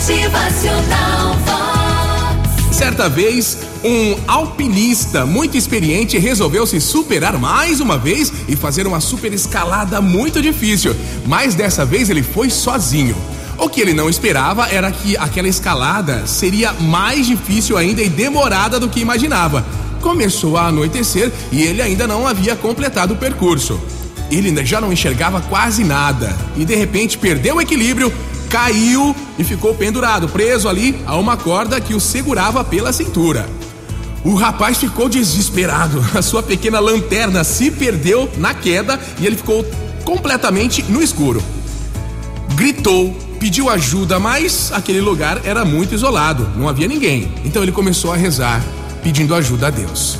Motivacional Vox. Certa vez, um alpinista muito experiente resolveu se superar mais uma vez e fazer uma super escalada muito difícil. Mas dessa vez ele foi sozinho. O que ele não esperava era que aquela escalada seria mais difícil ainda e demorada do que imaginava. Começou a anoitecer e ele ainda não havia completado o percurso. Ele já não enxergava quase nada e de repente perdeu o equilíbrio, caiu e ficou pendurado, preso ali a uma corda que o segurava pela cintura. O rapaz ficou desesperado. A sua pequena lanterna se perdeu na queda e ele ficou completamente no escuro. Gritou, pediu ajuda, mas aquele lugar era muito isolado, não havia ninguém. Então ele começou a rezar, pedindo ajuda a Deus.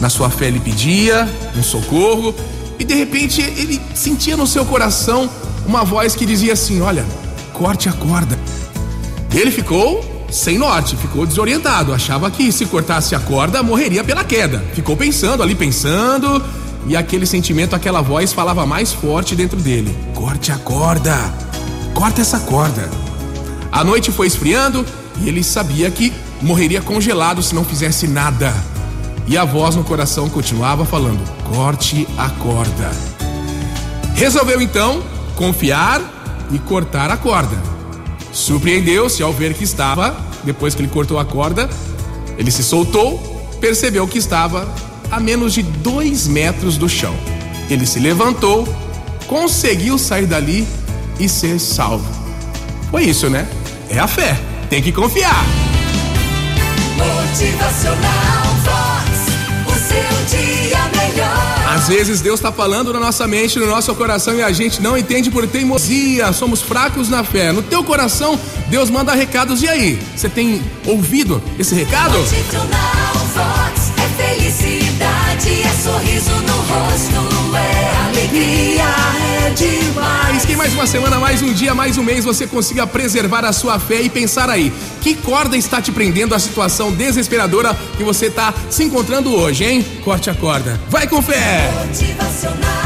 Na sua fé ele pedia um socorro e de repente ele sentia no seu coração uma voz que dizia assim: Olha, corte a corda. Ele ficou sem norte, ficou desorientado, achava que se cortasse a corda morreria pela queda. Ficou pensando ali, pensando, e aquele sentimento, aquela voz falava mais forte dentro dele: Corte a corda, corta essa corda. A noite foi esfriando e ele sabia que morreria congelado se não fizesse nada. E a voz no coração continuava falando: corte a corda. Resolveu então confiar e cortar a corda. Surpreendeu-se ao ver que estava, depois que ele cortou a corda, ele se soltou, percebeu que estava a menos de dois metros do chão. Ele se levantou, conseguiu sair dali e ser salvo. Foi isso, né? É a fé. Tem que confiar. Motivacional Às vezes Deus está falando na nossa mente, no nosso coração e a gente não entende por teimosia, somos fracos na fé. No teu coração, Deus manda recados. E aí? Você tem ouvido esse recado? Vox. É felicidade, é sorriso no rosto, é alegria, uma semana, mais um dia, mais um mês você consiga preservar a sua fé e pensar aí, que corda está te prendendo à situação desesperadora que você está se encontrando hoje, hein? Corte a corda. Vai com fé! Motivacional